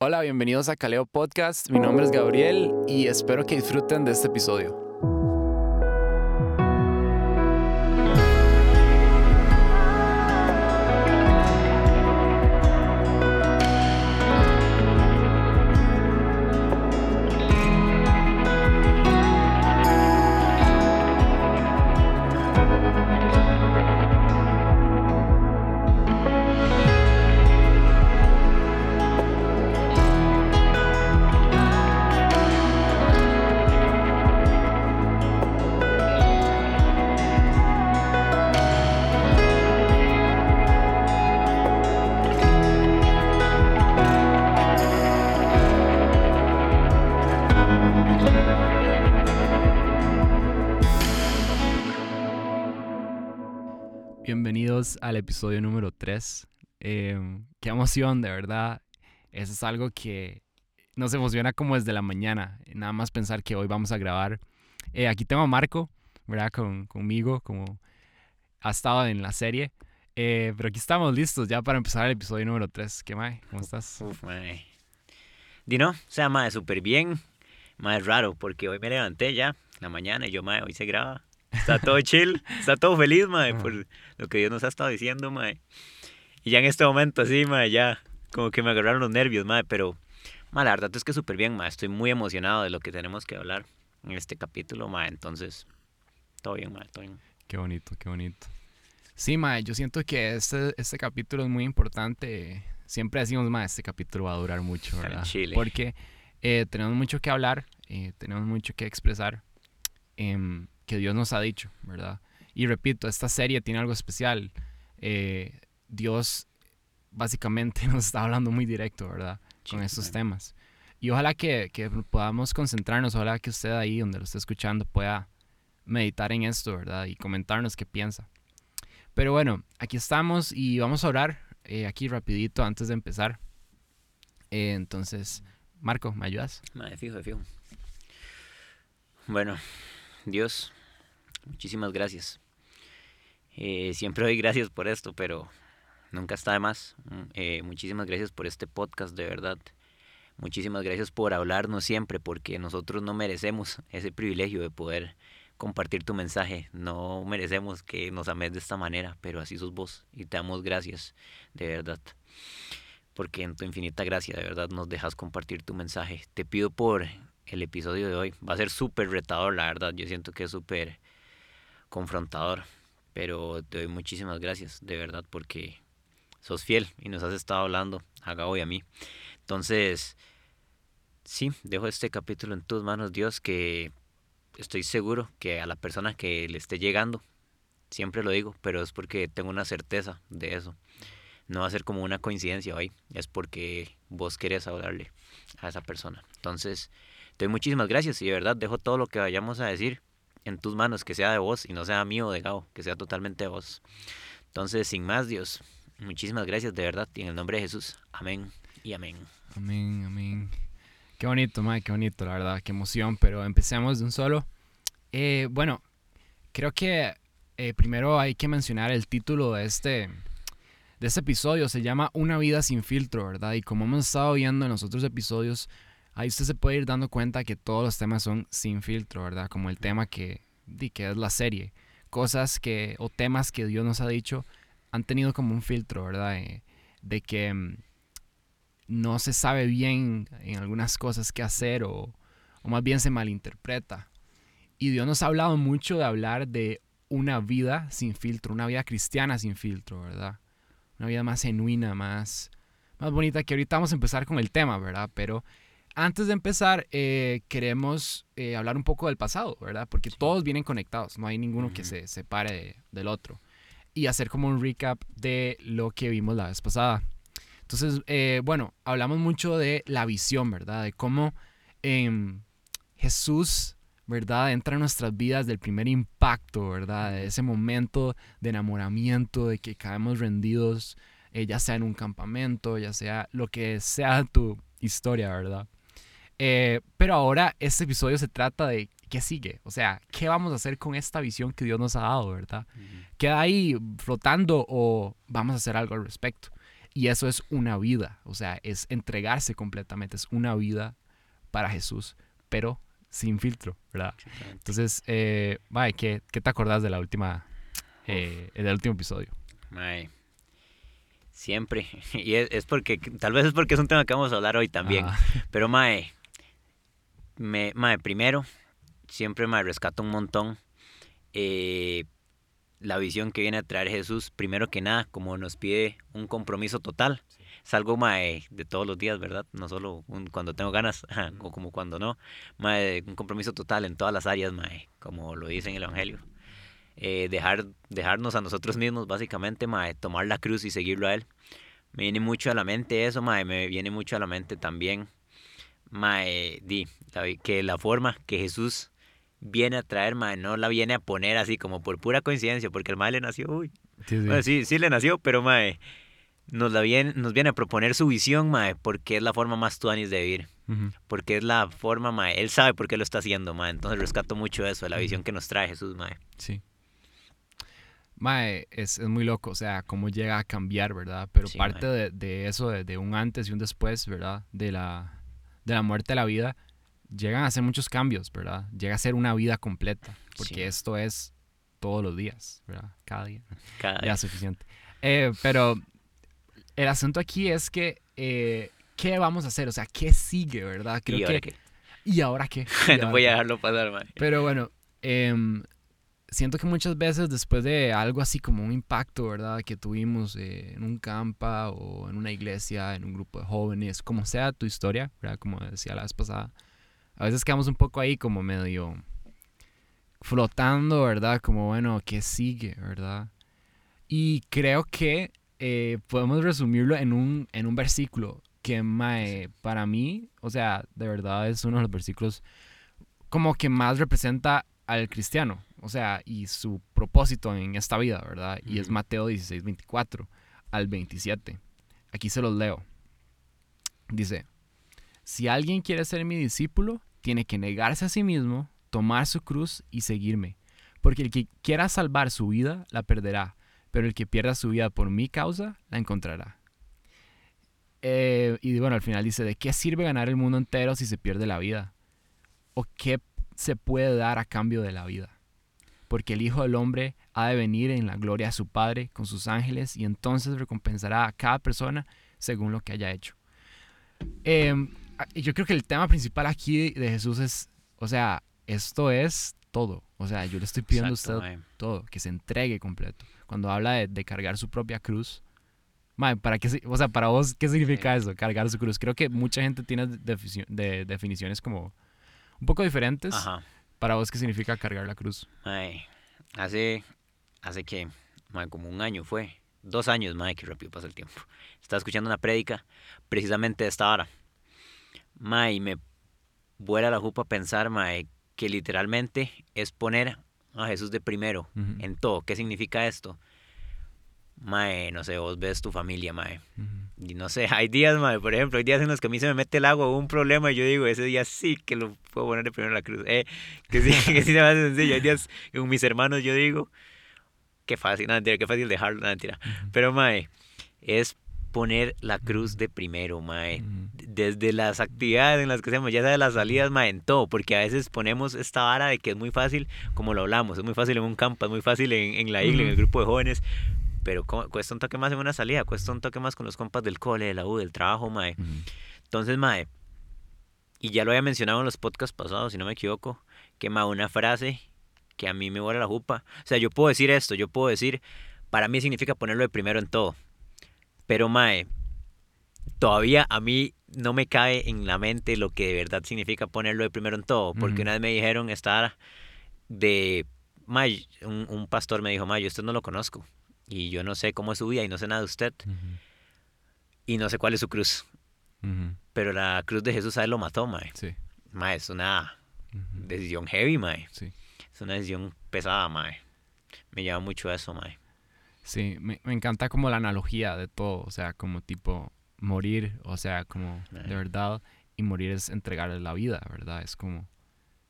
Hola, bienvenidos a Caleo Podcast. Mi nombre es Gabriel y espero que disfruten de este episodio. Episodio número 3. Em, qué emoción, de verdad. Eso es algo que nos emociona como desde la mañana. Nada más pensar que hoy vamos a grabar. Eh, aquí tengo a Marco, ¿verdad? Con, conmigo, como ha estado en la serie. Eh, pero aquí estamos listos ya para empezar el episodio número 3. ¿Qué, Mae? ¿Cómo estás? Uf, mae. Dino, o sea, súper bien. Mae, raro, porque hoy me levanté ya, la mañana, y yo, mae, hoy se graba. Está todo chill, está todo feliz, mae, por lo que Dios nos ha estado diciendo, mae. Y ya en este momento, sí, mae, ya, como que me agarraron los nervios, mae, pero, mae, la verdad es que súper bien, mae. Estoy muy emocionado de lo que tenemos que hablar en este capítulo, mae. Entonces, todo bien, mae, todo bien. Qué bonito, qué bonito. Sí, Mae, yo siento que este, este capítulo es muy importante. Siempre decimos, Mae, este capítulo va a durar mucho, ¿verdad? Chile. Porque eh, tenemos mucho que hablar, eh, tenemos mucho que expresar em, que Dios nos ha dicho, ¿verdad? Y repito, esta serie tiene algo especial. Eh, Dios básicamente nos está hablando muy directo, ¿verdad? Con estos temas. Y ojalá que, que podamos concentrarnos, ojalá que usted ahí donde lo esté escuchando pueda meditar en esto, ¿verdad? Y comentarnos qué piensa. Pero bueno, aquí estamos y vamos a orar eh, aquí rapidito antes de empezar. Eh, entonces, Marco, ¿me ayudas? Mae, fijo, fijo. Bueno, Dios, muchísimas gracias. Eh, siempre doy gracias por esto, pero nunca está de más. Mm, eh, muchísimas gracias por este podcast, de verdad. Muchísimas gracias por hablarnos siempre, porque nosotros no merecemos ese privilegio de poder compartir tu mensaje. No merecemos que nos ames de esta manera, pero así sos vos y te damos gracias, de verdad. Porque en tu infinita gracia, de verdad, nos dejas compartir tu mensaje. Te pido por el episodio de hoy. Va a ser súper retador, la verdad. Yo siento que es súper confrontador. Pero te doy muchísimas gracias, de verdad, porque sos fiel y nos has estado hablando a Gabo y a mí. Entonces, sí, dejo este capítulo en tus manos, Dios, que estoy seguro que a la persona que le esté llegando, siempre lo digo, pero es porque tengo una certeza de eso. No va a ser como una coincidencia hoy, es porque vos querés hablarle a esa persona. Entonces, te doy muchísimas gracias y de verdad dejo todo lo que vayamos a decir en tus manos, que sea de vos y no sea mío o de Gabo, que sea totalmente de vos. Entonces, sin más, Dios, muchísimas gracias de verdad y en el nombre de Jesús. Amén y amén. Amén, amén. Qué bonito, Mike, qué bonito, la verdad, qué emoción. Pero empecemos de un solo. Eh, bueno, creo que eh, primero hay que mencionar el título de este, de este episodio. Se llama Una vida sin filtro, ¿verdad? Y como hemos estado viendo en los otros episodios, ahí usted se puede ir dando cuenta que todos los temas son sin filtro, ¿verdad? Como el tema que, que es la serie. Cosas que, o temas que Dios nos ha dicho, han tenido como un filtro, ¿verdad? Eh, de que mm, no se sabe bien en algunas cosas qué hacer o, o más bien se malinterpreta. Y Dios nos ha hablado mucho de hablar de una vida sin filtro, una vida cristiana sin filtro, ¿verdad? Una vida más genuina, más, más bonita, que ahorita vamos a empezar con el tema, ¿verdad? Pero antes de empezar, eh, queremos eh, hablar un poco del pasado, ¿verdad? Porque todos vienen conectados, no hay ninguno que Ujú. se separe de- del otro. Y hacer como un recap de lo que vimos la vez pasada. Entonces, eh, bueno, hablamos mucho de la visión, ¿verdad? De cómo em, Jesús, ¿verdad? Entra en nuestras vidas del primer impacto, ¿verdad? De ese momento de enamoramiento, de que caemos rendidos, eh, ya sea en un campamento, ya sea lo que sea tu historia, ¿verdad? Eh, pero ahora este episodio se trata de qué sigue, o sea, qué vamos a hacer con esta visión que Dios nos ha dado, ¿verdad? ¿Queda ahí flotando o vamos a hacer algo al respecto? Y eso es una vida, o sea, es entregarse completamente, es una vida para Jesús, pero sin filtro, ¿verdad? Entonces, eh, ¿qué, ¿qué, te acordás de la última, eh, del último episodio? Mae, siempre, y es, porque, tal vez es porque es un tema que vamos a hablar hoy también, pero Mae, me, mae, primero, siempre me rescato un montón eh, la visión que viene a traer Jesús, primero que nada, como nos pide un compromiso total. Es algo mae, de todos los días, ¿verdad? No solo cuando tengo ganas o como cuando no. Mae, un compromiso total en todas las áreas, mae, como lo dice en el Evangelio. Eh, dejar, dejarnos a nosotros mismos, básicamente, mae, tomar la cruz y seguirlo a Él. Me viene mucho a la mente eso, mae, me viene mucho a la mente también, mae, di, que la forma que Jesús viene a traer, mae, no la viene a poner así como por pura coincidencia, porque el mae le nació, uy. Sí, sí. le nació, pero mae, nos, la viene, nos viene a proponer su visión, mae, porque es la forma más tuanis de vivir. Porque es la forma, mae, él sabe por qué lo está haciendo, mae. Entonces rescato mucho eso, la visión que nos trae Jesús, mae. Sí. Mae, es, es, muy loco, o sea, cómo llega a cambiar, ¿verdad? Pero parte de, de, eso, de, de, un antes y un después, ¿verdad? De la, de la muerte a la vida, llegan a ser muchos cambios, ¿verdad? Llega a ser una vida completa, porque esto es todos los días, ¿verdad? Cada día. Cada Ya es suficiente. Eh, pero el asunto aquí es que, eh, ¿qué vamos a hacer? O sea, ¿qué sigue, verdad? Creo ¿Y ahora que, qué? ¿Y ahora qué? no voy a dejarlo pasar, man. Pero bueno, em, siento que muchas veces después de algo así como un impacto, ¿verdad? Que tuvimos eh, en un campa o en una iglesia, en un grupo de jóvenes, como sea tu historia, ¿verdad? Como decía la vez pasada a veces quedamos un poco ahí como medio flotando, ¿verdad? Como, bueno, ¿qué sigue, verdad? Y creo que eh, podemos resumirlo en un, en un versículo que para mí, o sea, de verdad es uno de los versículos como que más representa al cristiano, o sea, y su propósito en esta vida, ¿verdad? Y es Mateo 16, 24 al 27. Aquí se los leo. Dice, si alguien quiere ser mi discípulo, tiene que negarse a sí mismo, tomar su cruz y seguirme. Porque el que quiera salvar su vida, la perderá, pero el que pierda su vida por mi causa, la encontrará. Eh, y bueno, al final dice, ¿de qué sirve ganar el mundo entero si se pierde la vida? ¿O qué se puede dar a cambio de la vida? Porque el Hijo del Hombre ha de venir en la gloria de su Padre con sus ángeles y entonces recompensará a cada persona según lo que haya hecho. Eh, yo creo que el tema principal aquí de Jesús es, o sea, esto es todo. O sea, yo le estoy pidiendo a usted todo, que se entregue completo. Cuando habla de, cargar su propia cruz, ¿para qué, o sea, para vos, ¿qué significa eso? Cargar su cruz. Creo que mucha gente tiene de definiciones como un poco diferentes. Para vos, ¿qué significa cargar la cruz? hace, hace que, como un año fue, dos años, madre, que rápido pasa el tiempo. Estaba escuchando una prédica precisamente de esta hora Mae, me vuela la jupa pensar, mae, que literalmente es poner a Jesús de primero en todo. ¿Qué significa esto? Mae, no sé, vos ves tu familia, mae. Y no sé, hay días, mae, por ejemplo, hay días en los que a mí se me mete el agua o un problema y yo digo, ese día sí que lo puedo poner de primero en la cruz. Eh, que sí, que sí se me hace sencillo. Hay días con mis hermanos yo digo, qué fácil, no, mentira, qué fácil dejarlo, no, mentira. Pero, mae, es poner la cruz de primero, mae. Desde las actividades en las que hacemos, ya sea de las salidas, mae, en todo, porque a veces ponemos esta vara de que es muy fácil, como lo hablamos, es muy fácil en un campo, es muy fácil en, la isla, en el grupo de jóvenes, pero cuesta un toque más en una salida, cuesta un toque más con los compas del cole, de la U, del trabajo, mae. Entonces, mae, y ya lo había mencionado en los podcasts pasados, si no me equivoco, que mae, una frase que a mí me vuela la jupa. O sea, yo puedo decir esto, yo puedo decir, para mí significa ponerlo de primero en todo. Pero Mae, todavía a mí no me cae en la mente lo que de verdad significa ponerlo de primero en todo. Porque una vez me dijeron estar de... Mae, un, pastor me dijo, Mae, yo usted no lo conozco. Y yo no sé cómo es su vida y no sé nada de usted. Y no sé cuál es su cruz. Pero la cruz de Jesús a él lo mató, Mae. Sí. Mae, es una decisión heavy, Mae. Sí. Es una decisión pesada, Mae. Me lleva mucho a eso, Mae. Sí, me, me, encanta como la analogía de todo, o sea, como tipo morir, o sea, como de verdad, y morir es entregarle la vida, ¿verdad? Es como,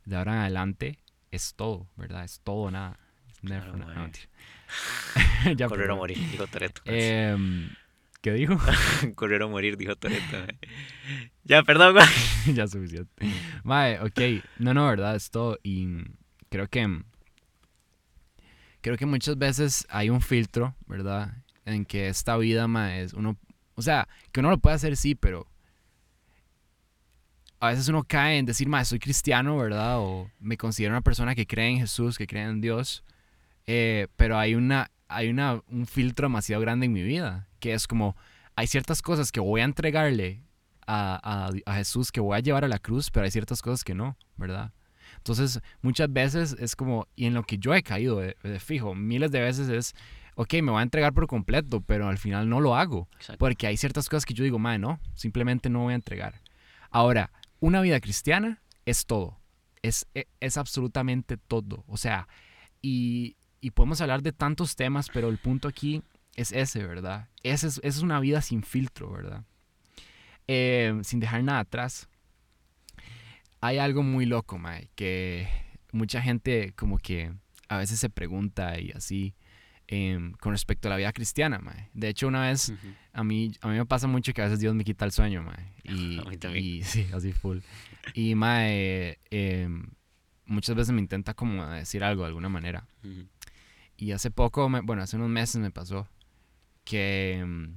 de ahora en adelante, es todo, ¿verdad? Es todo nada. Never, Correr o morir, dijo Toreto. Eh, ¿Qué dijo? Correr o morir, dijo Toreto. ya, perdón, ya suficiente. Mae, ok. No, no, verdad, es todo. Y creo que. Creo que muchas veces hay un filtro, ¿verdad? En que esta vida, mae, es uno. O sea, que uno lo puede hacer, sí, pero. A veces uno cae en decir, mae, soy cristiano, ¿verdad? O me considero una persona que cree en Jesús, que cree en Dios. Eh, pero hay una. Hay una, un filtro demasiado grande en mi vida. Que es como. Hay ciertas cosas que voy a entregarle a, a, Jesús que voy a llevar a la cruz, pero hay ciertas cosas que no, ¿verdad? Entonces, muchas veces es como, y en lo que yo he caído de, fijo, miles de veces es, ok, me voy a entregar por completo, pero al final no lo hago. Porque hay ciertas cosas que yo digo, madre, no, simplemente no voy a entregar. Ahora, una vida cristiana es todo. Es, es, es absolutamente todo. O sea, y, y, podemos hablar de tantos temas, pero el punto aquí es ese, ¿verdad? Esa es, es una vida sin filtro, ¿verdad? Eh, sin dejar nada atrás, hay algo muy loco, Mae, que mucha gente como que a veces se pregunta y así em, con respecto a la vida cristiana, Mae. De hecho, una vez a, mí, a mí me pasa mucho que a veces Dios me quita el sueño, Mae. Y, y sí, así full. Y Mae, em, muchas veces me intenta como decir algo de alguna manera. Y hace poco, bueno, hace unos meses me pasó que em,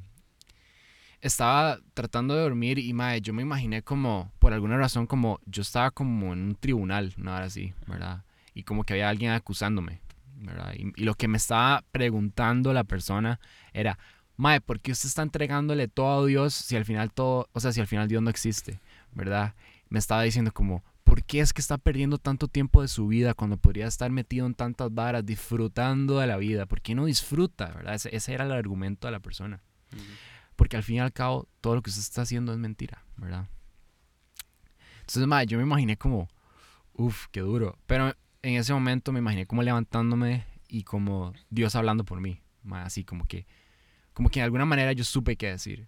estaba tratando de dormir y mae, yo me imaginé como, por alguna razón, como yo estaba como en un tribunal, una así, ¿verdad? Y como que había alguien acusándome, ¿verdad? Y, lo que me estaba preguntando la persona era, mae, ¿por qué usted está entregándole todo a Dios si al final todo, o sea, si al final Dios no existe, ¿verdad? Me estaba diciendo como, ¿por qué es que está perdiendo tanto tiempo de su vida cuando podría estar metido en tantas varas, disfrutando de la vida? ¿Por qué no disfruta, verdad? Ese, era el argumento de la persona. Porque al fin y al cabo, todo lo que usted está haciendo es mentira, ¿verdad? Entonces, madre, yo me imaginé como, uff, qué duro. Pero en ese momento me imaginé como levantándome y como Dios hablando por mí. Madre, así como que, como que de alguna manera yo supe qué decir.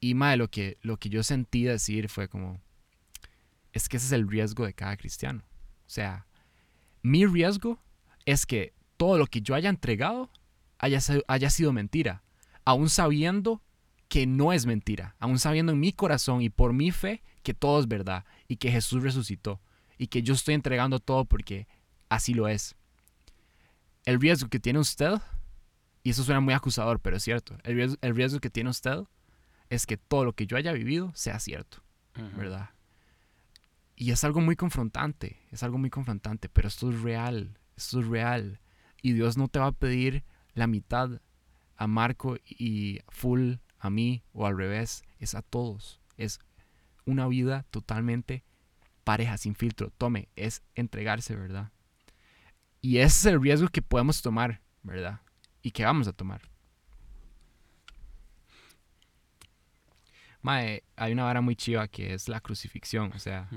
Y madre, lo que, lo que yo sentí decir fue como, es que ese es el riesgo de cada cristiano. O sea, mi riesgo es que todo lo que yo haya entregado haya, haya sido mentira, aún sabiendo que no es mentira, aún sabiendo en mi corazón y por mi fe que todo es verdad y que Jesús resucitó y que yo estoy entregando todo porque así lo es. El riesgo que tiene usted, y eso suena muy acusador, pero es cierto, el riesgo, que tiene usted es que todo lo que yo haya vivido sea cierto, ¿verdad? Y es algo muy confrontante, es algo muy confrontante, pero esto es real, esto es real. Y Dios no te va a pedir la mitad a Marco y full a mí o al revés, es a todos. Es una vida totalmente pareja, sin filtro. Tome, es entregarse, ¿verdad? Y ese es el riesgo que podemos tomar, ¿verdad? Y que vamos a tomar. Mae, hay una vara muy chiva que es la crucifixión, o sea,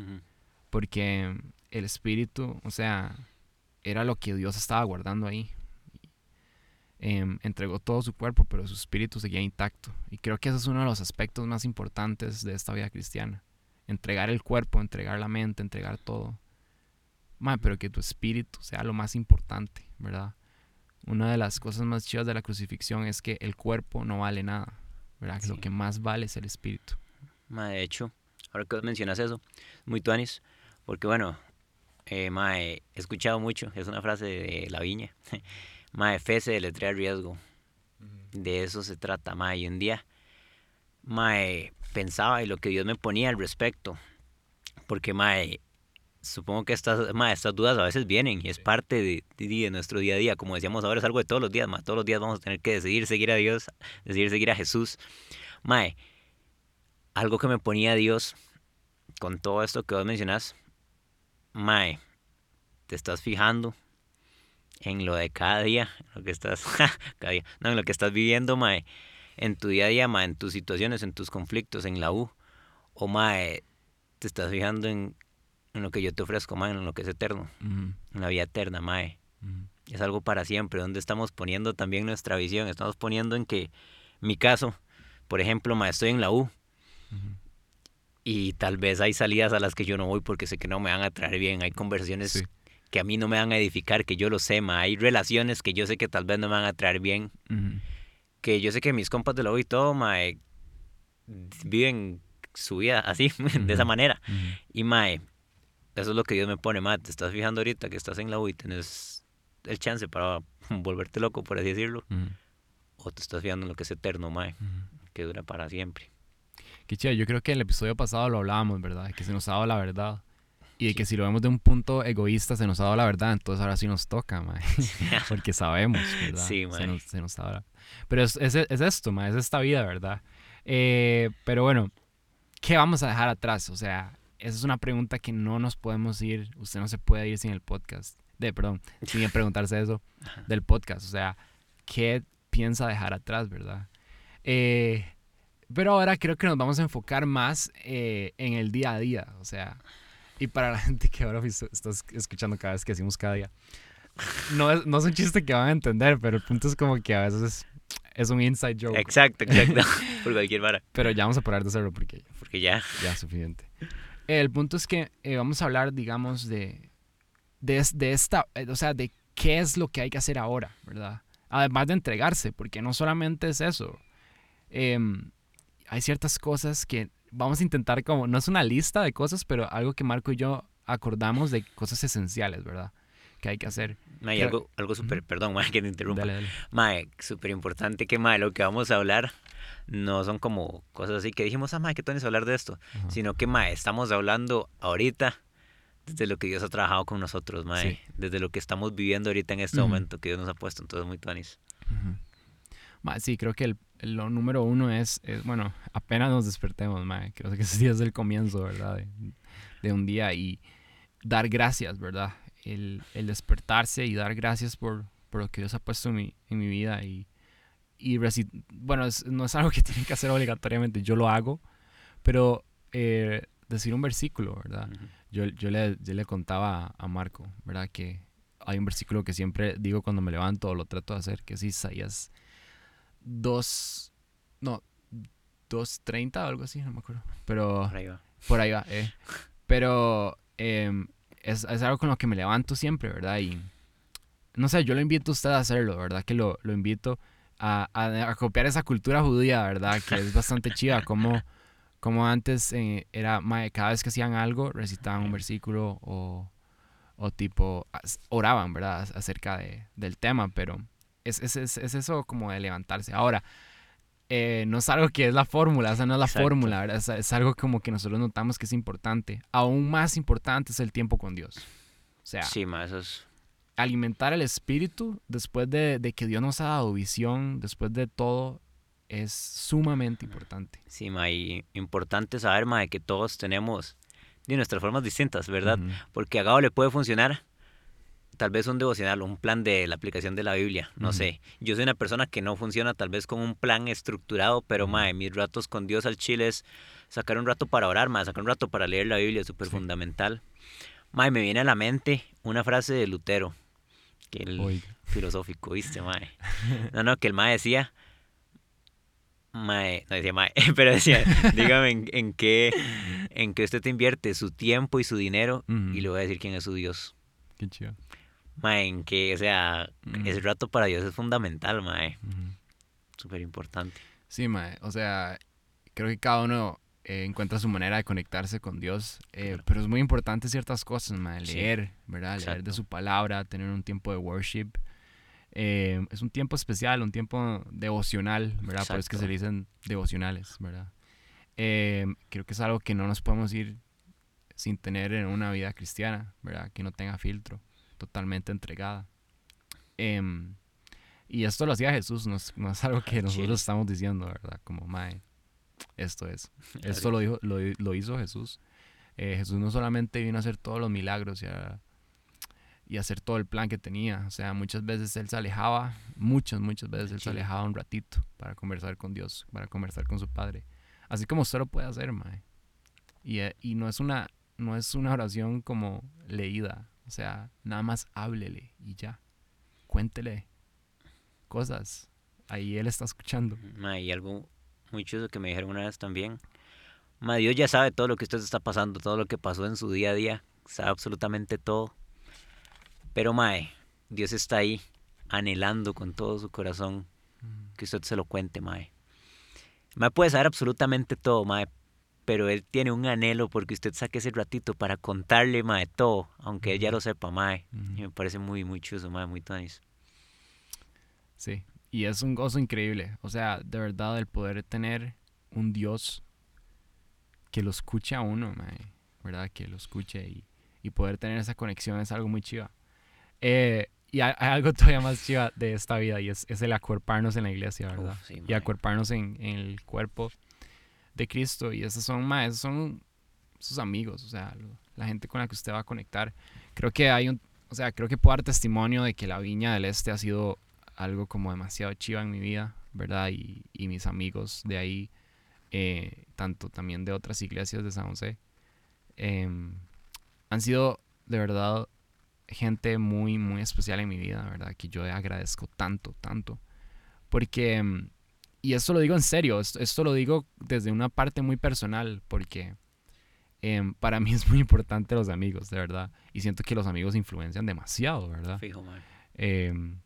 porque el espíritu, o sea, era lo que Dios estaba guardando ahí, Em, entregó todo su cuerpo, pero su espíritu seguía intacto. Y creo que ese es uno de los aspectos más importantes de esta vida cristiana. Entregar el cuerpo, entregar la mente, entregar todo. pero que tu espíritu sea lo más importante, ¿verdad? Una de las cosas más chidas de la crucifixión es que el cuerpo no vale nada, ¿verdad? Lo que más vale es el espíritu. de hecho, ahora que mencionas eso, muy tuanis, porque bueno, eh, he escuchado mucho, es una frase de la viña, Mae, fe se deletrea riesgo. De eso se trata, mae. Y un día, mae, pensaba y lo que Dios me ponía al respecto. Porque, mae, supongo que estas, mae, estas dudas a veces vienen y es parte de, de, nuestro día a día. Como decíamos ahora, es algo de todos los días, mae. Todos los días vamos a tener que decidir seguir a Dios, decidir seguir a Jesús. Mae, algo que me ponía Dios con todo esto que vos mencionás, mae, te estás fijando en lo de cada día, lo que estás, cada día, no, en lo que estás viviendo, mae, en tu día a día, mae, en tus situaciones, en tus conflictos, en la U, o mae, te estás fijando en, en lo que yo te ofrezco, mae, en lo que es eterno, en la vida eterna, mae. Es algo para siempre, donde estamos poniendo también nuestra visión, estamos poniendo en que mi caso, por ejemplo, mae, estoy en la U, y tal vez hay salidas a las que yo no voy porque sé que no me van a traer bien, hay conversiones que a mí no me van a edificar, que yo lo sé, ma. Hay relaciones que yo sé que tal vez no me van a traer bien. que yo sé que mis compas de la y todo, mae, viven su vida así, de esa manera. Y mae, eso es lo que Dios me pone, mae, te estás fijando ahorita que estás en la U y tenés el chance para volverte loco, por así decirlo, o te estás fijando en lo que es eterno, mae, Ujú. que dura para siempre. Qué chido, yo creo que el episodio pasado lo hablábamos, ¿verdad? Que se nos ha dado la verdad. Y de que si lo vemos de un punto egoísta, se nos ha dado la verdad, entonces ahora sí nos toca, mae. Porque sabemos, ¿verdad? Sí, se mae. nos, se nos ha dado la- Pero es, es, es esto, mae, es esta vida, ¿verdad? Eh, pero bueno, ¿qué vamos a dejar atrás? O sea, esa es una pregunta que no nos podemos ir, usted no se puede ir sin el podcast, de, perdón, sin preguntarse eso del podcast. O sea, ¿qué piensa dejar atrás, verdad? Eh, pero ahora creo que nos vamos a enfocar más eh, en el día a día, o sea, y para la gente que ahora visto- está es- escuchando cada vez que decimos cada día, no es, no es un chiste que van a entender, pero el punto es como que a veces es, un inside joke. Exacto, exacto, por cualquier vara, Pero ya vamos a parar de hacerlo porque porque ya, ya es suficiente. El punto es que eh, vamos a hablar, digamos, de, de, de esta, eh, o sea, de qué es lo que hay que hacer ahora, ¿verdad? Además de entregarse, porque no solamente es eso. Em, hay ciertas cosas que vamos a intentar como, no es una lista de cosas, pero algo que Marco y yo acordamos de cosas esenciales, ¿verdad? Que hay que hacer. mae, y Creo- algo, algo súper, perdón, mae, que te interrumpa, Dale, dale. mae, súper importante que, mae, lo que vamos a hablar no son como cosas así que dijimos, ah, mae, que tú a hablar de esto, sino que, mae, estamos hablando ahorita desde lo que Dios ha trabajado con nosotros, mae, Sí. desde lo que estamos viviendo ahorita en este Ujú. momento que Dios nos ha puesto, entonces muy tuanis. Ujú. Ma, sí, creo que el- lo número uno es, es, bueno, apenas nos despertemos, ma, creo que ese día es el comienzo, ¿verdad? De, de un día y dar gracias, ¿verdad? El, el despertarse y dar gracias por, por lo que Dios ha puesto en mi, en mi vida y, bueno, es- no es algo que tienen que hacer obligatoriamente, yo lo hago, pero eh, decir un versículo, ¿verdad? Yo, yo, le, yo le contaba a, a Marco, ¿verdad? Que hay un versículo que siempre digo cuando me levanto o lo trato de hacer, que es Isaías 2, no, 2.30 o algo así, no me acuerdo. Pero Por ahí va. por ahí va, eh. Pero em, es, es algo con lo que me levanto siempre, ¿verdad? Y no sé, yo lo invito a usted a hacerlo, ¿verdad? Que lo, lo invito a, a, a copiar esa cultura judía, ¿verdad? Que es bastante chiva, como, como antes eh, era, cada vez que hacían algo, recitaban un versículo o, o tipo, oraban, ¿verdad? Ac- Acerca de, del tema, pero es, es, es, es eso como de levantarse. Ahora, eh, no es algo que es la fórmula, esa no es la Exacto. fórmula, ¿verdad? Es, es algo como que nosotros notamos que es importante. Aún más importante es el tiempo con Dios. O sea, Sí, mae, eso es, alimentar el espíritu después de, de que Dios nos ha dado visión, después de todo, es sumamente importante. sí, mae, y importante saber, mae, que todos tenemos de nuestras formas distintas, ¿verdad? Porque a Gabo le puede funcionar tal vez un devocional, un plan de la aplicación de la Biblia, no sé. Yo soy una persona que no funciona tal vez con un plan estructurado, pero mae, mis ratos con Dios al chile es sacar un rato para orar, mae, sacar un rato para leer la Biblia, súper Sí. fundamental. Mae, me viene a la mente una frase de Lutero, que el Oiga. filosófico, ¿viste, mae? No, no, que el mae decía, mae, no decía mae, pero decía, dígame en, en qué, en qué usted te invierte su tiempo y su dinero, y le voy a decir quién es su Dios. Qué chido. Mae, en que, o sea, Ujú. ese rato para Dios es fundamental, mae. Ujú. Súper importante. Sí, mae. O sea, creo que cada uno eh, encuentra su manera de conectarse con Dios. eh, Claro. Pero es muy importante ciertas cosas, mae. Sí, Leer, ¿verdad? Leer de exacto. su palabra, tener un tiempo de worship. Eh, es un tiempo especial, un tiempo devocional, ¿verdad? Por eso es que se Exacto. le dicen devocionales, ¿verdad? Eh, creo que es algo que no nos podemos ir sin tener en una vida cristiana, ¿verdad? Que no tenga filtro, totalmente entregada. Em, y esto lo hacía Jesús, no es, no es algo que Chile. nosotros estamos diciendo, ¿verdad? Como, mae, esto es. Esto lo, dijo, lo, lo hizo Jesús. Eh, Jesús no solamente vino a hacer todos los milagros y a, y a hacer todo el plan que tenía. O sea, muchas veces él se alejaba, muchas, muchas veces él se alejaba un ratito para conversar con Dios, para conversar con su Padre. Así como usted lo puede hacer, mae. Y, eh, y no es una no es una oración como leída. O sea, nada más háblele y ya. Cuéntele cosas. Ahí él está escuchando. Mae, y algo muy chulo que me dijeron una vez también. Mae, Dios ya sabe todo lo que usted está pasando, todo lo que pasó en su día a día. Sabe absolutamente todo. Pero, mae, Dios está ahí, anhelando con todo su corazón que usted se lo cuente, mae. Mae puede saber absolutamente todo, mae, pero él tiene un anhelo porque usted saque ese ratito para contarle, mae, todo, aunque él ya lo sepa, mae. Y me parece muy, muy chuso, mae, muy tanis. Sí, y es un gozo increíble. O sea, de verdad, el poder tener un Dios que lo escuche a uno, mae, ¿verdad? Que lo escuche y, y poder tener esa conexión es algo muy chiva. Eh, y hay, algo todavía más chiva de esta vida y es, es el acuerparnos en la iglesia, ¿verdad? Uf, sí, y acuerparnos en, en el cuerpo de Cristo. Y esos son, mae, esos son sus amigos, o sea, la gente con la que usted va a conectar. Creo que hay un, o sea, creo que puedo dar testimonio de que la Viña del Este ha sido algo como demasiado chiva en mi vida, ¿verdad? Y, y mis amigos de ahí, eh, tanto también de otras iglesias de San José, em, han sido de verdad gente muy, muy especial en mi vida, ¿verdad? Que yo agradezco tanto, tanto. Porque, em, y esto lo digo en serio, esto, esto lo digo desde una parte muy personal, porque em, para mí es muy importante los amigos, de verdad. Y siento que los amigos influencian demasiado, ¿verdad? Fijo. Em,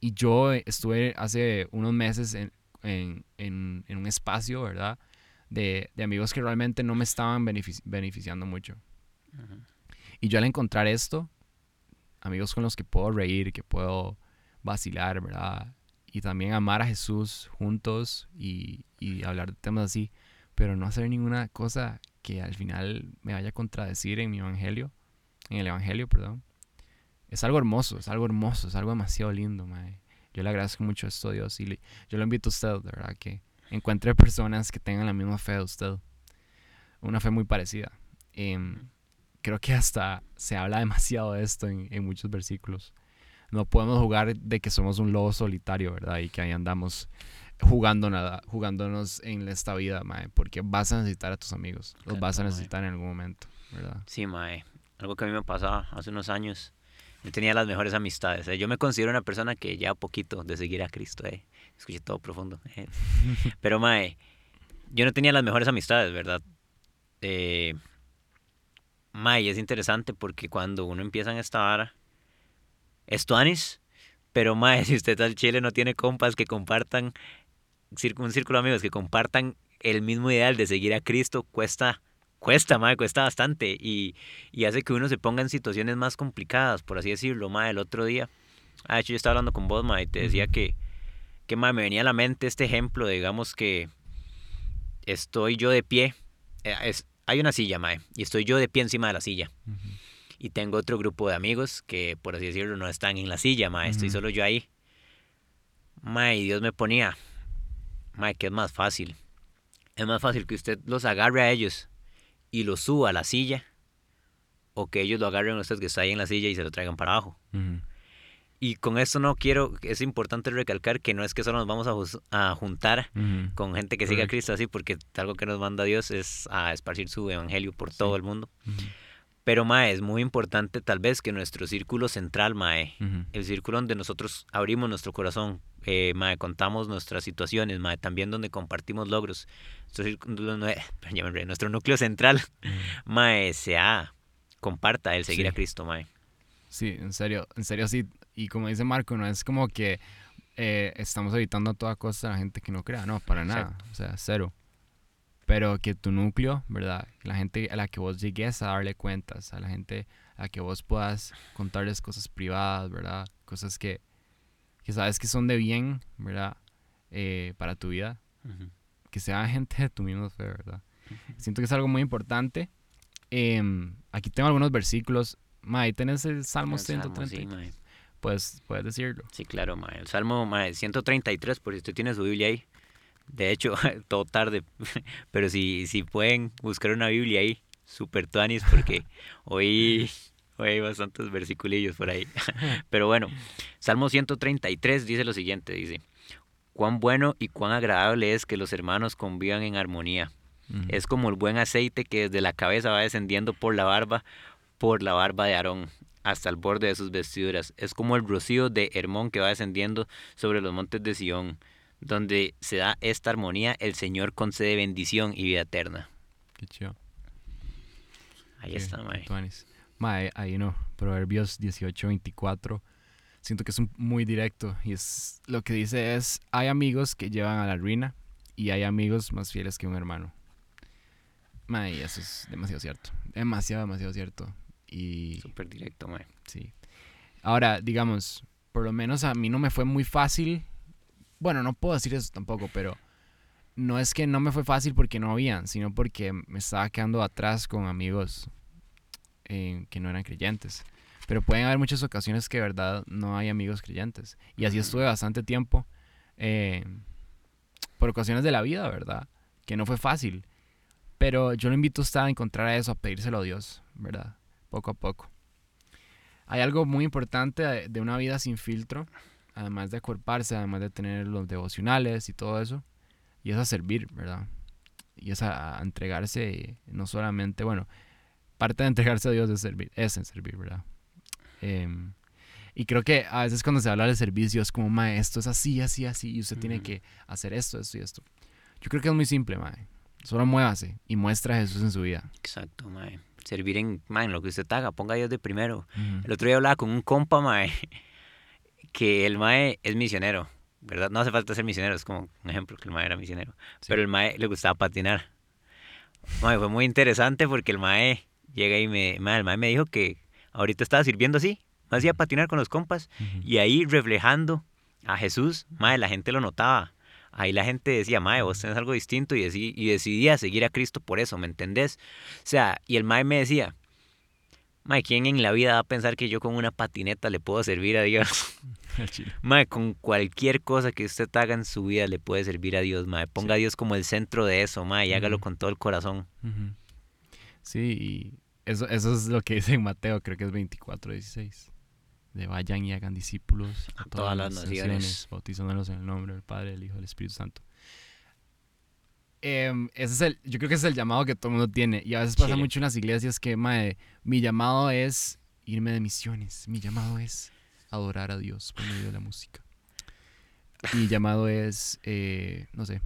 y yo estuve hace unos meses en, en- en- en un espacio, ¿verdad? De, de amigos que realmente no me estaban benefici- beneficiando mucho. Y yo al encontrar esto, amigos con los que puedo reír, que puedo vacilar, ¿verdad? Y también amar a Jesús juntos y, y hablar de temas así, pero no hacer ninguna cosa que al final me vaya a contradecir en mi evangelio, en el evangelio, perdón. Es algo hermoso, es algo hermoso, es algo demasiado lindo. Yo le agradezco mucho esto a Dios y yo lo invito a usted, de verdad, que encuentre personas que tengan la misma fe de usted. Una fe muy parecida. Em, creo que hasta se habla demasiado de esto en muchos versículos. No podemos jugar de que somos un lobo solitario, ¿verdad? Y que ahí andamos jugando nada, jugándonos en esta vida, mae, porque vas a necesitar a tus amigos. Los vas a mae. necesitar en algún momento, ¿verdad? Sí, mae. Algo que a mí me pasaba hace unos años. Yo tenía las mejores amistades. eh. Yo me considero una persona que ya poquito de seguir a Cristo. Eh. Escuché todo profundo. eh. Pero, mae, yo no tenía las mejores amistades, ¿verdad? Eh, mae, es interesante porque cuando uno empieza en esta vara, es tuanis, pero, mae, si usted al chile no tiene compas que compartan, un círculo de amigos que compartan el mismo ideal de seguir a Cristo, cuesta cuesta, mae, cuesta bastante y, y hace que uno se ponga en situaciones más complicadas, por así decirlo, mae, el otro día, ah, de hecho yo estaba hablando con vos, mae, y te decía que, que, mae, me venía a la mente este ejemplo, digamos que estoy yo de pie, eh, es, hay una silla, mae, y estoy yo de pie encima de la silla, Ujú. Y tengo otro grupo de amigos que, por así decirlo, no están en la silla, mae, estoy Ujú. solo yo ahí, mae, y Dios me ponía, mae, que es más fácil, es más fácil que usted los agarre a ellos y los suba a la silla o que ellos lo agarren a usted que está ahí en la silla y se lo traigan para abajo. Y con esto no quiero, es importante recalcar que no es que solo nos vamos a, juntar con gente que siga a. Cristo así, porque algo que nos manda Dios es a esparcir su evangelio por todo el mundo. Pero, Mae, es muy importante tal vez que nuestro círculo central, Mae, el círculo donde nosotros abrimos nuestro corazón, eh, mae, contamos nuestras situaciones, mae, también donde compartimos logros. Nuestro, eh, nuestro núcleo central, mae, sea, comparta el seguir Sí. a Cristo, mae. Sí, en serio, en serio sí. Y como dice Marco, no es como que eh, estamos evitando a toda costa a la gente que no crea, no, para nada, o sea, cero. Pero que tu núcleo, ¿verdad? La gente a la que vos llegues a darle cuentas, a la gente a la que vos puedas contarles cosas privadas, ¿verdad? Cosas que, que sabes que son de bien, ¿verdad? Eh, para tu vida, Ujú. que sea gente de tu misma fe, ¿verdad? Siento que es algo muy importante. Em, aquí tengo algunos versículos. Ma, ahí tenés el Salmo El Salmo, 130. sí. Pues puedes decirlo. Sí, claro, mae. El Salmo mae, 133, por si usted tiene su Biblia ahí. De hecho, todo tarde. Pero si, si pueden buscar una Biblia ahí, super tuanis, porque hoy, hoy hay bastantes versiculillos por ahí. Pero bueno, Salmo 133 dice lo siguiente, dice, cuán bueno y cuán agradable es que los hermanos convivan en armonía. Es como el buen aceite que desde la cabeza va descendiendo por la barba, por la barba de Aarón, hasta el borde de sus vestiduras. Es como el rocío de Hermón que va descendiendo sobre los montes de Sión. Donde se da esta armonía, el Señor concede bendición y vida eterna. Qué chido. Ahí está, mae. tuanis. Ma, ahí- no. Proverbios 18, 24. siento que es muy directo y es lo que dice es, hay amigos que llevan a la ruina y hay amigos más fieles que un hermano. Mae, eso es demasiado cierto. Demasiado, demasiado cierto. Y... Súper directo, mae. Sí. Ahora, digamos, por lo menos a mí no me fue muy fácil. Bueno, no puedo decir eso tampoco, pero no es que no me fue fácil porque no habían, sino porque me estaba quedando atrás con amigos eh, que no eran creyentes. Pero pueden haber muchas ocasiones que de verdad no hay amigos creyentes. Y así estuve bastante tiempo. Eh, por ocasiones de la vida, ¿verdad? Que no fue fácil. Pero yo lo invito a usted a encontrar eso, a pedírselo a Dios, ¿verdad? Poco a poco. Hay algo muy importante de, una vida sin filtro, además de acuerparse, además de tener los devocionales y todo eso, y es a servir, ¿verdad? Y es a, entregarse, no solamente, bueno, parte de entregarse a Dios es servir, es en servir, ¿verdad? Em, y creo que a veces cuando se habla de servicio es como, mae, esto es así, así, así, y usted tiene que hacer esto, esto y esto. Yo creo que es muy simple, mae. Solo muévase y muestra a Jesús en su vida. Exacto, mae. Servir en, mae, en lo que usted haga, ponga a Dios de primero. El otro día hablaba con un compa, mae, que el mae es misionero, ¿verdad? No hace falta ser misionero, es como un ejemplo que el mae era misionero. Pero el mae le gustaba patinar. Mae, fue muy interesante porque el mae llega y me, mae, el mae me dijo que ahorita estaba sirviendo así, hacía patinar con los compas y ahí reflejando a Jesús, mae, la gente lo notaba. Ahí la gente decía, mae, vos tenés algo distinto y, y decidía seguir a Cristo por eso, ¿me entendés? O sea, y el mae me decía, mae, ¿quién en la vida va a pensar que yo con una patineta le puedo servir a Dios? mae, con cualquier cosa que usted haga en su vida le puede servir a Dios, mae. Ponga a Dios como el centro de eso, mae, y hágalo con todo el corazón. Sí, y eso, eso es lo que dice en Mateo, creo que es 24, 16. De vayan y hagan discípulos a, todas, las naciones, bautizándolos en el nombre del Padre, del Hijo del Espíritu Santo. Em, ese es el, yo creo que ese es el llamado que todo el mundo tiene. Y a veces pasa mucho en las iglesias que, mae, mi llamado es irme de misiones. Mi llamado es adorar a Dios por medio de la música. Mi llamado es, eh, no sé,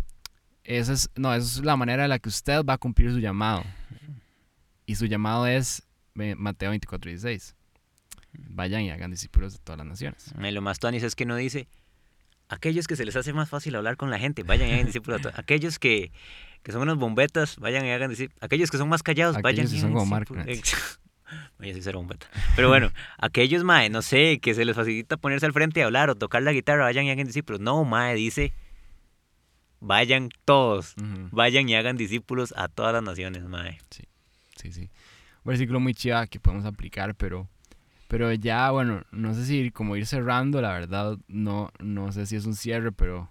esa es, no, esa es la manera en la que usted va a cumplir su llamado. Y su llamado es Mateo 24, 16. Vayan y hagan discípulos de todas las naciones. Lo más tuanis es que no dice, aquellos que se les hace más fácil hablar con la gente, vayan y hagan discípulos. Aquellos que, que son unos bombetas, vayan y hagan discípulos. Aquellos que son más callados, vayan y hagan discípulos. Voy a ser bombeta. Pero bueno, aquellos, mae, no sé, que se les facilita ponerse al frente y hablar o tocar la guitarra, vayan y hagan discípulos. No, mae, dice, vayan todos, vayan y hagan discípulos a todas las naciones, mae. Sí sí, sí. Un versículo muy chiva que podemos aplicar, pero, pero ya, bueno, no sé si como ir cerrando, la verdad, no, no sé si es un cierre, pero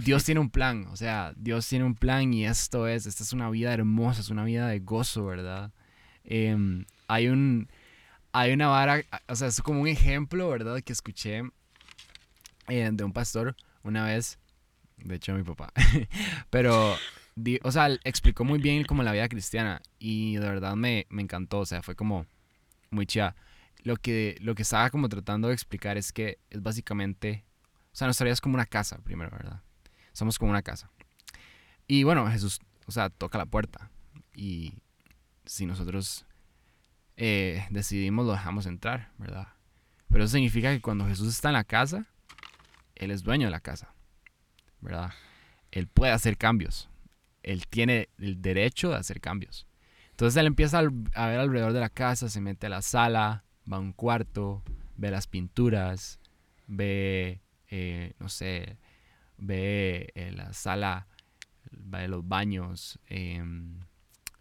Dios tiene un plan, o sea, Dios tiene un plan y esto es, esta es una vida hermosa, es una vida de gozo, ¿verdad? Em, hay un, hay una vara, o sea, es como un ejemplo, ¿verdad? Que escuché eh, de un pastor una vez, de hecho mi papá, pero o sea, explicó muy bien como la vida cristiana y de verdad me, me encantó, o sea, fue como muy chida. Lo que, lo que estaba como tratando de explicar es que es básicamente, o sea, nuestra vida es como una casa, primero, ¿verdad? Somos como una casa. Y bueno, Jesús, o sea, toca la puerta y si nosotros eh, decidimos, lo dejamos entrar, ¿verdad? Pero eso significa que cuando Jesús está en la casa, Él es dueño de la casa, ¿verdad? Él puede hacer cambios, él tiene el derecho de hacer cambios. Entonces él empieza a ver alrededor de la casa, se mete a la sala, va a un cuarto, ve las pinturas, ve, eh, no sé, ve eh, la sala, ve los baños, em,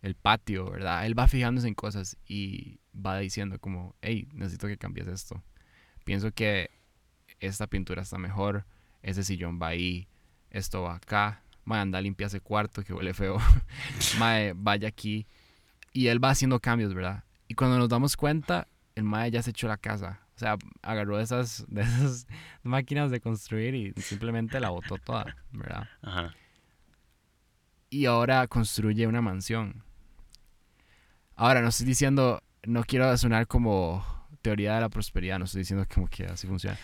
el patio, ¿verdad? Él va fijándose en cosas y va diciendo como, hey, necesito que cambies esto. Pienso que esta pintura está mejor, ese sillón va ahí, esto va acá, mae, anda limpia ese cuarto que huele feo, mae, vaya aquí. Y él va haciendo cambios, ¿verdad? Y cuando nos damos cuenta, el mae ya se echó la casa. O sea, agarró esas, de esas máquinas de construir y simplemente la botó toda, ¿verdad? Ajá. Y ahora construye una mansión. Ahora, no estoy diciendo, no quiero sonar como teoría de la prosperidad, no estoy diciendo como que así funciona.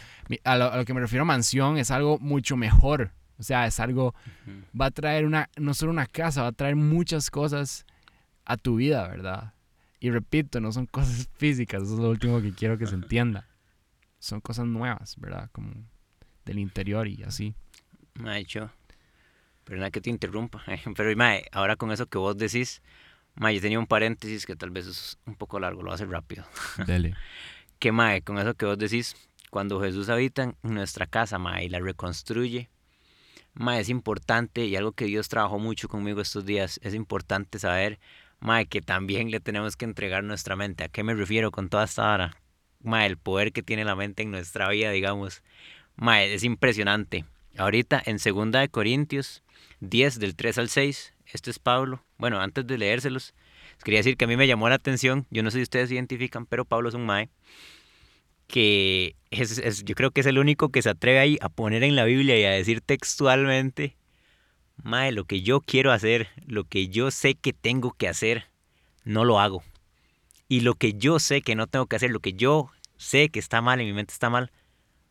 A lo, a lo que me refiero a mansión es algo mucho mejor o sea, es algo, va a traer una, no solo una casa, va a traer muchas cosas a tu vida, ¿verdad? Y repito, no son cosas físicas, eso es lo último que quiero que se entienda. son cosas nuevas, ¿verdad? Como del interior y así. Mae, yo, perdona que te interrumpa, pero mae, ahora con eso que vos decís, mae, yo tenía un paréntesis que tal vez es un poco largo, lo voy a hacer rápido. Dele. que mae, con eso que vos decís, cuando Jesús habita en nuestra casa, mae, y la reconstruye, mae, es importante y algo que Dios trabajó mucho conmigo estos días, es importante saber, mae, que también le tenemos que entregar nuestra mente. ¿A qué me refiero con toda esta hora? Mae, el poder que tiene la mente en nuestra vida, digamos. Mae, es impresionante. Ahorita en 2 de Corintios 10 del 3 al 6, este es Pablo. Bueno, antes de leérselos, quería decir que a mí me llamó la atención, yo no sé si ustedes identifican, pero Pablo es un mae que es, es, yo creo que es el único que se atreve ahí a poner en la Biblia y a decir textualmente, mae, lo que yo quiero hacer, lo que yo sé que tengo que hacer, no lo hago. Y lo que yo sé que no tengo que hacer, lo que yo sé que está mal, en mi mente está mal,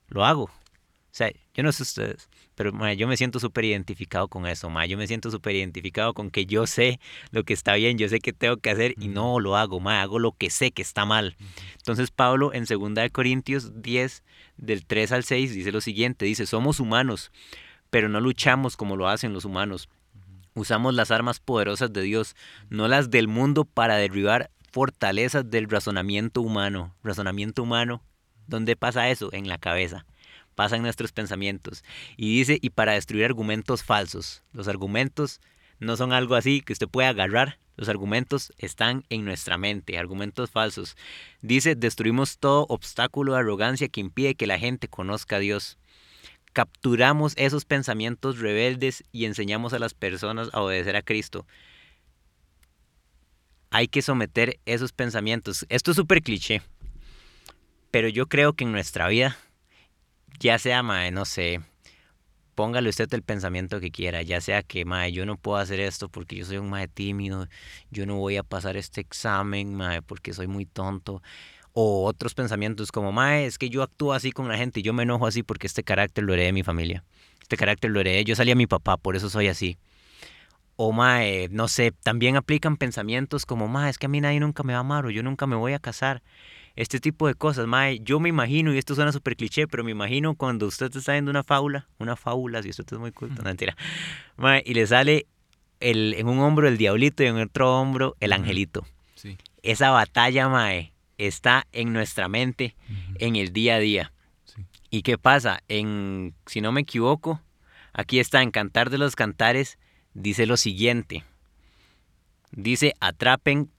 lo hago. O sea, yo no sé ustedes, pero ma, yo me siento súper identificado con eso, ma. Yo me siento súper identificado con que yo sé lo que está bien, yo sé que tengo que hacer y no lo hago, ma. Hago lo que sé que está mal. Entonces Pablo en 2 Corintios 10, del 3 al 6, dice lo siguiente, dice, somos humanos, pero no luchamos como lo hacen los humanos. Usamos las armas poderosas de Dios, no las del mundo para derribar fortalezas del razonamiento humano. Razonamiento humano, ¿dónde pasa eso? En la cabeza. Pasa en nuestros pensamientos. Y dice, y para destruir argumentos falsos. Los argumentos no son algo así que usted puede agarrar. Los argumentos están en nuestra mente, argumentos falsos. Dice, destruimos todo obstáculo de arrogancia que impide que la gente conozca a Dios. Capturamos esos pensamientos rebeldes y enseñamos a las personas a obedecer a Cristo hay que someter esos pensamientos. Esto es súper cliché, pero yo creo que en nuestra vida, ya sea, mae, no sé, póngale usted el pensamiento que quiera, ya sea que, mae, yo no puedo hacer esto porque yo soy un mae tímido, yo no voy a pasar este examen, mae, porque soy muy tonto. O otros pensamientos como, mae, es que yo actúo así con la gente y yo me enojo así porque este carácter lo heredé de mi familia. Este carácter lo heredé, yo salí a mi papá, por eso soy así o mae, no sé, también aplican pensamientos como, mae, es que a mí nadie nunca me va a amar o yo nunca me voy a casar. Este tipo de cosas, mae, yo me imagino, y esto suena súper cliché, pero me imagino cuando usted está viendo una fábula, una fábula, si usted es muy culto, no, mentira, mae, y le sale el, en un hombro el diablito y en otro hombro el angelito. Sí. Esa batalla, mae, está en nuestra mente en el día a día. Sí. ¿Y qué pasa? En, si no me equivoco, aquí está en Cantar de los Cantares, dice lo siguiente. Dice, atrapen,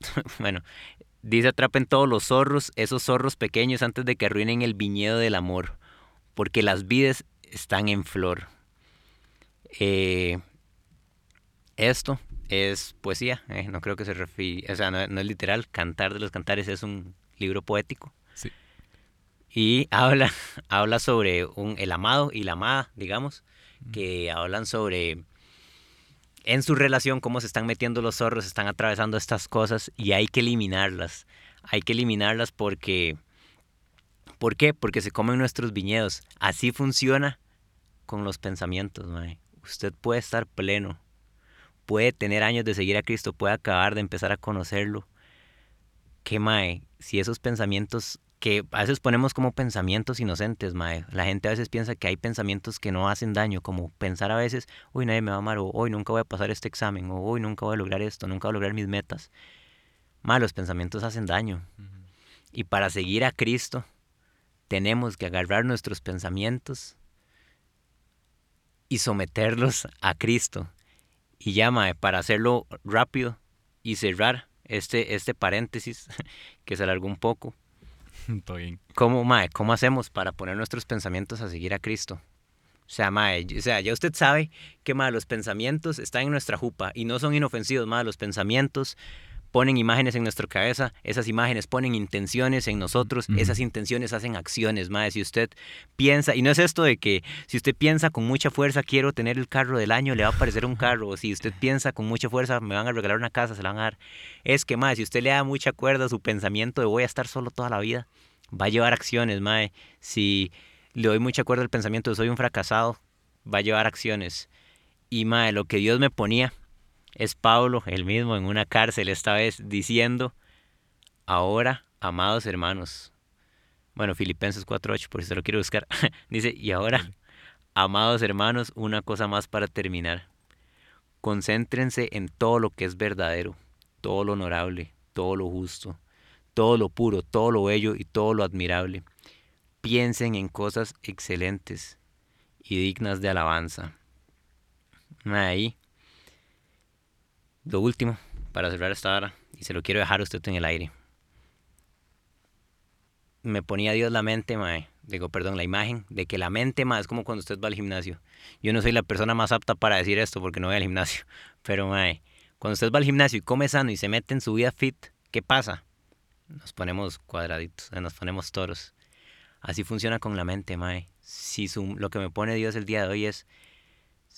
bueno, dice, atrapen todos los zorros, esos zorros pequeños antes de que arruinen el viñedo del amor, porque las vides están en flor. Eh, esto es poesía, eh, no creo que se refiere, o sea, no, es literal, Cantar de los Cantares es un libro poético. Sí. Y habla, habla sobre un, el amado y la amada, digamos, que hablan sobre en su relación cómo se están metiendo los zorros, están atravesando estas cosas y hay que eliminarlas. Hay que eliminarlas porque... ¿Por qué? Porque se comen nuestros viñedos. Así funciona con los pensamientos, mae. Usted puede estar pleno, puede tener años de seguir a Cristo, puede acabar de empezar a conocerlo. ¿Qué mae? Si esos pensamientos que a veces ponemos como pensamientos inocentes, mae. La gente a veces piensa que hay pensamientos que no hacen daño, como pensar a veces, hoy nadie me va a amar, o hoy nunca voy a pasar este examen, o hoy nunca voy a lograr esto, nunca voy a lograr mis metas. Mae, los pensamientos hacen daño. Y para seguir a Cristo, tenemos que agarrar nuestros pensamientos y someterlos a Cristo. Y ya, mae, para hacerlo rápido y cerrar este, este paréntesis, que se alargó un poco, ¿Cómo, mae, ¿Cómo hacemos para poner nuestros pensamientos a seguir a Cristo? O sea, mae, o sea, ya usted sabe que mae, los pensamientos están en nuestra jupa y no son inofensivos, mae, los pensamientos ponen imágenes en nuestra cabeza, esas imágenes ponen intenciones en nosotros, esas intenciones hacen acciones, más si usted piensa, y no es esto de que si usted piensa con mucha fuerza quiero tener el carro del año, le va a aparecer un carro, o si usted piensa con mucha fuerza me van a regalar una casa, se la van a dar, es que más si usted le da mucha cuerda a su pensamiento de voy a estar solo toda la vida, va a llevar acciones, mae, si le doy mucha cuerda al pensamiento de soy un fracasado, va a llevar acciones, y mae, lo que Dios me ponía, es Pablo, el mismo, en una cárcel esta vez, diciendo, ahora, amados hermanos, Bueno, Filipenses 4.8, por si se lo quiero buscar. Dice, y ahora, amados hermanos, una cosa más para terminar. Concéntrense en todo lo que es verdadero, todo lo honorable, todo lo justo, todo lo puro, todo lo bello y todo lo admirable. Piensen en cosas excelentes y dignas de alabanza. Ahí. Lo último, para cerrar esta hora, y se lo quiero dejar a usted en el aire. Me ponía Dios la mente, mae, digo, perdón, la imagen, de que la mente, mae, es como cuando usted va al gimnasio. Yo no soy la persona más apta para decir esto porque no voy al gimnasio, pero mae, cuando usted va al gimnasio y come sano y se mete en su vida fit, ¿qué pasa? Nos ponemos cuadraditos, nos ponemos toros. Así funciona con la mente, mae. Si su, lo que me pone Dios el día de hoy es,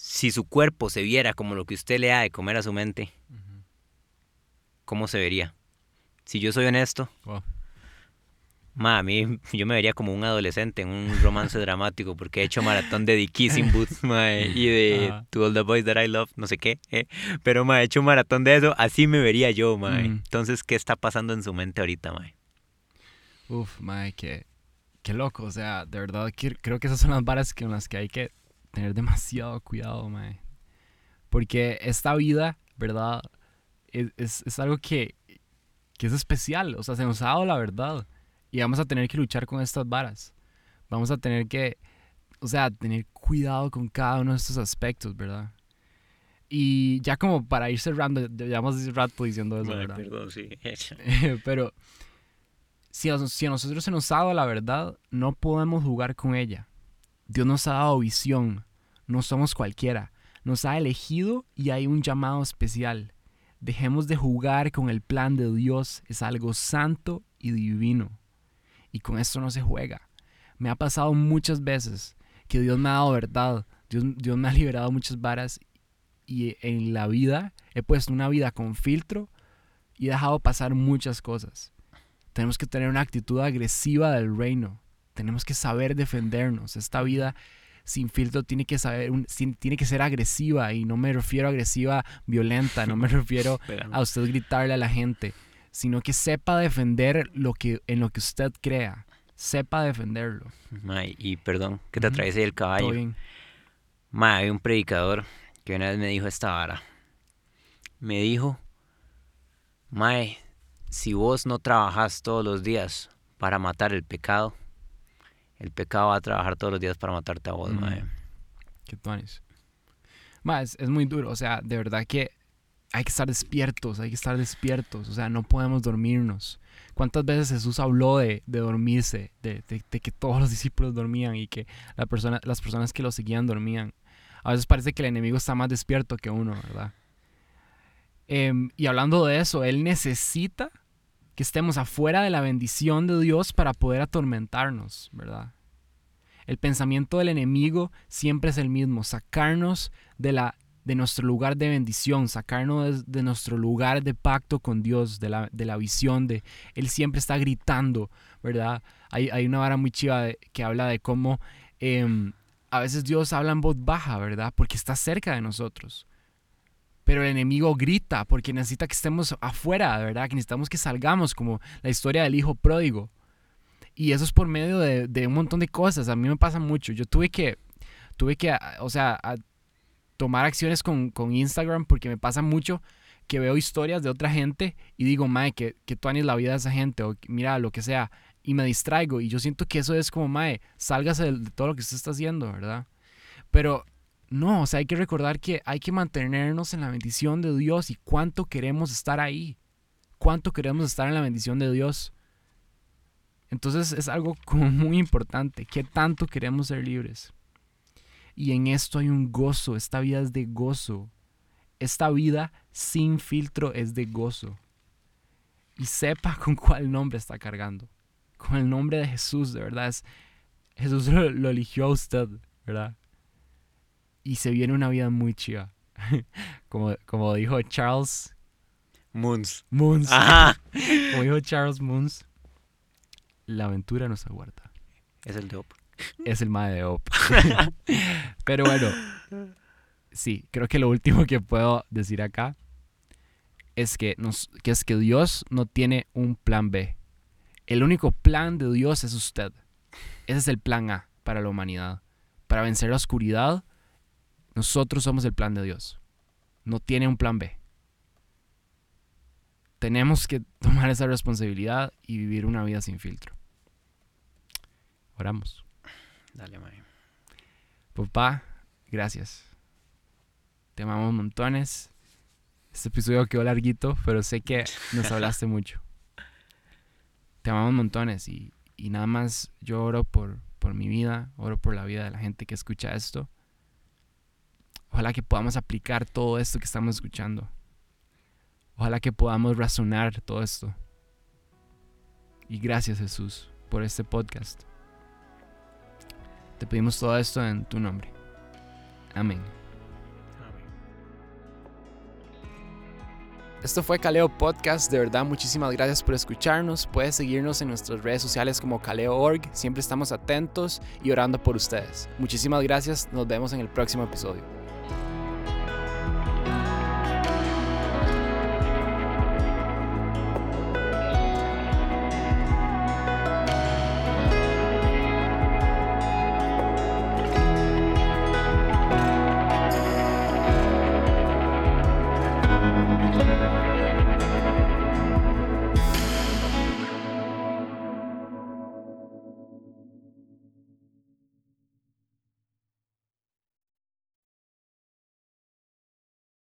si su cuerpo se viera como lo que usted le da de comer a su mente, ¿cómo se vería? Si yo soy honesto, Ma, a mí yo me vería como un adolescente en un romance dramático porque he hecho maratón de The Kissing Boots y de To All the Boys That I Love, no sé qué. ¿eh? Pero ma, he hecho un maratón de eso, así me vería yo, ma. Mm. Entonces, ¿qué está pasando en su mente ahorita, ma? Uf, ma, qué, qué loco. O sea, de verdad, creo que esas son las varas con las que hay que tener demasiado cuidado, ma. Porque esta vida, ¿verdad? Es, es, es algo que, que es especial. O sea, se nos ha dado la verdad. Y vamos a tener que luchar con estas varas. Vamos a tener que, o sea, tener cuidado con cada uno de estos aspectos, ¿verdad? Y ya como para ir cerrando, llevamos rato diciendo eso, ¿verdad? Perdón, sí. Pero si a, si a nosotros se nos ha dado la verdad, no podemos jugar con ella. Dios nos ha dado visión. No somos cualquiera. Nos ha elegido y hay un llamado especial. Dejemos de jugar con el plan de Dios. Es algo santo y divino y con esto no se juega. Me ha pasado muchas veces que Dios me ha dado verdad, Dios, Dios me ha liberado muchas varas y en la vida he puesto una vida con filtro y he dejado pasar muchas cosas. Tenemos que tener una actitud agresiva del reino. Tenemos que saber defendernos. Esta vida sin filtro tiene que saber, tiene que ser agresiva y no me refiero a agresiva violenta, no me refiero a usted gritarle a la gente sino que sepa defender lo que, en lo que usted crea. Sepa defenderlo. y perdón que te atraviese el caballo. Ma, hay un predicador que una vez me dijo esta vara. Me dijo, Mae, si vos no trabajas todos los días para matar el pecado, el pecado va a trabajar todos los días para matarte a vos, Mae. Qué tuanis. Mae, es, es, muy duro. O sea, de verdad que hay que estar despiertos, hay que estar despiertos, o sea, no podemos dormirnos. ¿Cuántas veces Jesús habló de, dormirse, de, que todos los discípulos dormían y que la persona, las personas que lo seguían dormían? A veces parece que el enemigo está más despierto que uno, ¿verdad? Em, y hablando de eso, Él necesita que estemos afuera de la bendición de Dios para poder atormentarnos, ¿verdad? El pensamiento del enemigo siempre es el mismo, sacarnos de la de nuestro lugar de bendición, sacarnos de, nuestro lugar de pacto con Dios, de la, de la, visión de Él siempre está gritando, ¿verdad? Hay, hay una vara muy chiva que habla de cómo em, a veces Dios habla en voz baja, ¿verdad? Porque está cerca de nosotros. Pero el enemigo grita porque necesita que estemos afuera, ¿verdad? Que necesitamos que salgamos, como la historia del hijo pródigo. Y eso es por medio de, de un montón de cosas. A mí me pasa mucho. Yo tuve que, tuve que, o sea, tomar acciones con, Instagram porque me pasa mucho que veo historias de otra gente y digo, mae, que, que tú la vida de esa gente o mira, lo que sea, y me distraigo y yo siento que eso es como, mae, sálgase de, todo lo que usted está haciendo, ¿verdad? Pero no, o sea, hay que recordar que hay que mantenernos en la bendición de Dios y cuánto queremos estar ahí, cuánto queremos estar en la bendición de Dios. Entonces es algo como muy importante, qué tanto queremos ser libres. Y en esto hay un gozo, esta vida es de gozo. Esta vida sin filtro es de gozo. Y sepa con cuál nombre está cargando. Con el nombre de Jesús, de verdad. Es, Jesús lo, eligió a usted, ¿verdad? Y se viene una vida muy chiva. como, como dijo Charles Moons. Moons. Ajá. como dijo Charles Moons, la aventura nos aguarda. Es el de es el mae de Op. Pero bueno, sí, creo que lo último que puedo decir acá es que, nos, que es que Dios no tiene un plan B. El único plan de Dios es usted. Ese es el plan A para la humanidad. Para vencer la oscuridad, nosotros somos el plan de Dios. No tiene un plan B. Tenemos que tomar esa responsabilidad y vivir una vida sin filtro. Oramos. Dale, Mae. Papá, gracias. Te amamos montones. Este episodio quedó larguito, pero sé que nos hablaste mucho. Te amamos montones y, y nada más yo oro por, por mi vida, oro por la vida de la gente que escucha esto. Ojalá que podamos aplicar todo esto que estamos escuchando. Ojalá que podamos razonar todo esto. Y gracias Jesús por este podcast. Te pedimos todo esto en tu nombre. Amén. Esto fue Caleo Podcast. De verdad, muchísimas gracias por escucharnos. Puedes seguirnos en nuestras redes sociales como Caleo.org. Siempre estamos atentos y orando por ustedes. Muchísimas gracias. Nos vemos en el próximo episodio.